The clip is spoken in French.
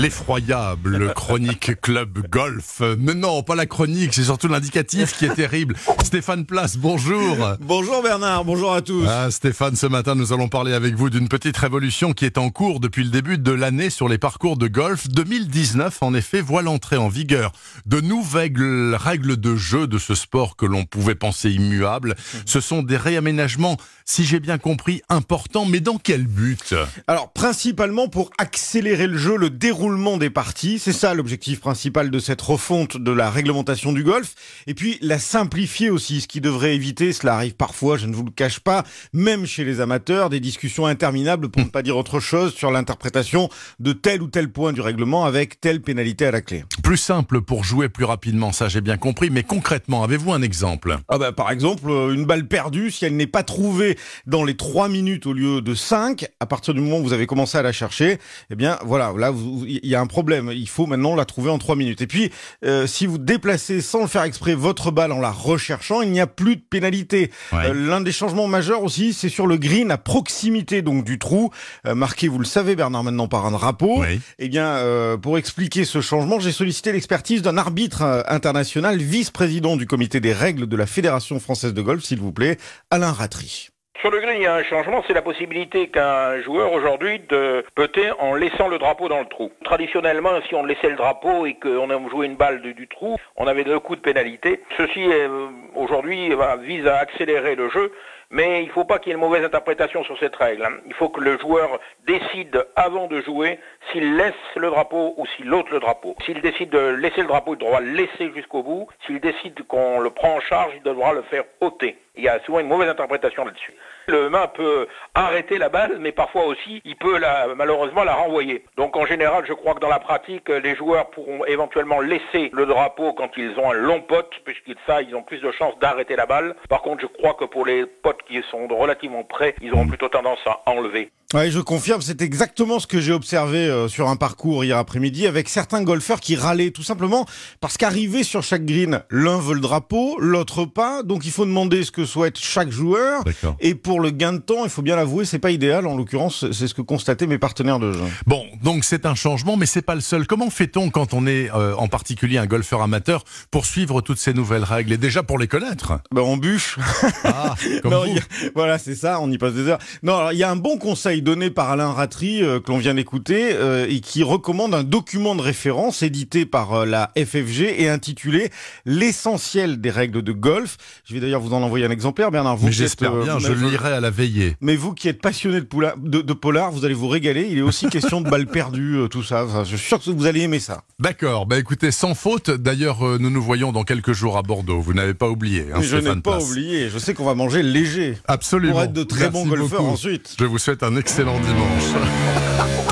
L'effroyable chronique club golf. Mais non, pas la chronique, c'est surtout l'indicatif qui est terrible. Stéphane Place, bonjour. Bonjour Bernard, bonjour à tous. Ah, Stéphane, ce matin, nous allons parler avec vous d'une petite révolution qui est en cours depuis le début de l'année sur les parcours de golf. 2019, en effet, voit l'entrée en vigueur de nouvelles règles de jeu de ce sport que l'on pouvait penser immuable. Ce sont des réaménagements, si j'ai bien compris, importants, mais dans quel but? Alors, principalement pour accélérer le jeu, le déroulement des parties. C'est ça l'objectif principal de cette refonte de la réglementation du golf. Et puis, la simplifier aussi, ce qui devrait éviter, cela arrive parfois, je ne vous le cache pas, même chez les amateurs, des discussions interminables, pour ne pas dire autre chose, sur l'interprétation de tel ou tel point du règlement avec telle pénalité à la clé. Plus simple pour jouer plus rapidement, ça j'ai bien compris, mais concrètement, avez-vous un exemple? Ah bah, par exemple, euh, une balle perdue, si elle n'est pas trouvée dans les 3 minutes au lieu de 5, à partir du moment où vous avez commencé à la chercher, eh bien voilà, là il y a un problème. Il faut maintenant la trouver en 3 minutes. Et puis, euh, si vous déplacez sans le faire exprès votre balle en la recherchant, il n'y a plus de pénalité. Ouais. Euh, L'un des changements majeurs aussi, c'est sur le green à proximité donc du trou, euh, marqué, vous le savez Bernard, maintenant par un drapeau. Oui. Eh bien, euh, pour expliquer ce changement, j'ai sollicité l'expertise d'un arbitre international, vice-président du comité des règles de la Fédération française de golf, s'il vous plaît, Alain Ratry. Sur le green, il y a un changement, c'est la possibilité qu'un joueur aujourd'hui de putter en laissant le drapeau dans le trou. Traditionnellement, si on laissait le drapeau et qu'on joué une balle du, trou, on avait deux coups de pénalité. Ceci euh, aujourd'hui vise à accélérer le jeu, mais il ne faut pas qu'il y ait une mauvaise interprétation sur cette règle. hein. Il faut que le joueur décide avant de jouer s'il laisse le drapeau ou s'il ôte le drapeau. S'il décide de laisser le drapeau, il devra le laisser jusqu'au bout. S'il décide qu'on le prend en charge, il devra le faire ôter. Il y a souvent une mauvaise interprétation là-dessus. Le main peut arrêter la balle, mais parfois aussi, il peut la, malheureusement la renvoyer. Donc en général, je crois que dans la pratique, les joueurs pourront éventuellement laisser le drapeau quand ils ont un long pote, puisqu'ils ça, ils ont plus de chances d'arrêter la balle. Par contre, je crois que pour les potes qui sont relativement près, ils auront plutôt tendance à enlever. Oui, je confirme, c'est exactement ce que j'ai observé euh, sur un parcours hier après-midi avec certains golfeurs qui râlaient tout simplement parce qu'arrivé sur chaque green, l'un veut le drapeau, l'autre pas, donc il faut demander ce que souhaite chaque joueur. Et pour le gain de temps, il faut bien l'avouer, c'est pas idéal. En l'occurrence, c'est ce que constataient mes partenaires de jeu. Bon, donc c'est un changement, mais c'est pas le seul. Comment fait-on quand on est euh, en particulier un golfeur amateur pour suivre toutes ces nouvelles règles et déjà pour les connaître? Ben, on bûche. Ah, comme Non, vous. a- voilà, c'est ça, on y passe des heures. Non, alors, il y a un bon conseil donné par Alain Ratry euh, que l'on vient d'écouter euh, et qui recommande un document de référence édité par euh, la FFG et intitulé L'essentiel des règles de golf. Je vais d'ailleurs vous en envoyer un exemplaire, Bernard. Vous j'espère bien, je le lirai à la veillée. Mais vous qui êtes passionné de, poula- de, de polar, vous allez vous régaler. Il est aussi question de balles perdues, tout ça. Enfin, je suis sûr que vous allez aimer ça. D'accord, bah écoutez, sans faute, d'ailleurs nous nous voyons dans quelques jours à Bordeaux, vous n'avez pas oublié. Hein, je n'ai pas Place. oublié. Je sais qu'on va manger léger Absolument. pour être de très Merci bons golfeurs beaucoup. ensuite. Je vous souhaite un excellent dimanche.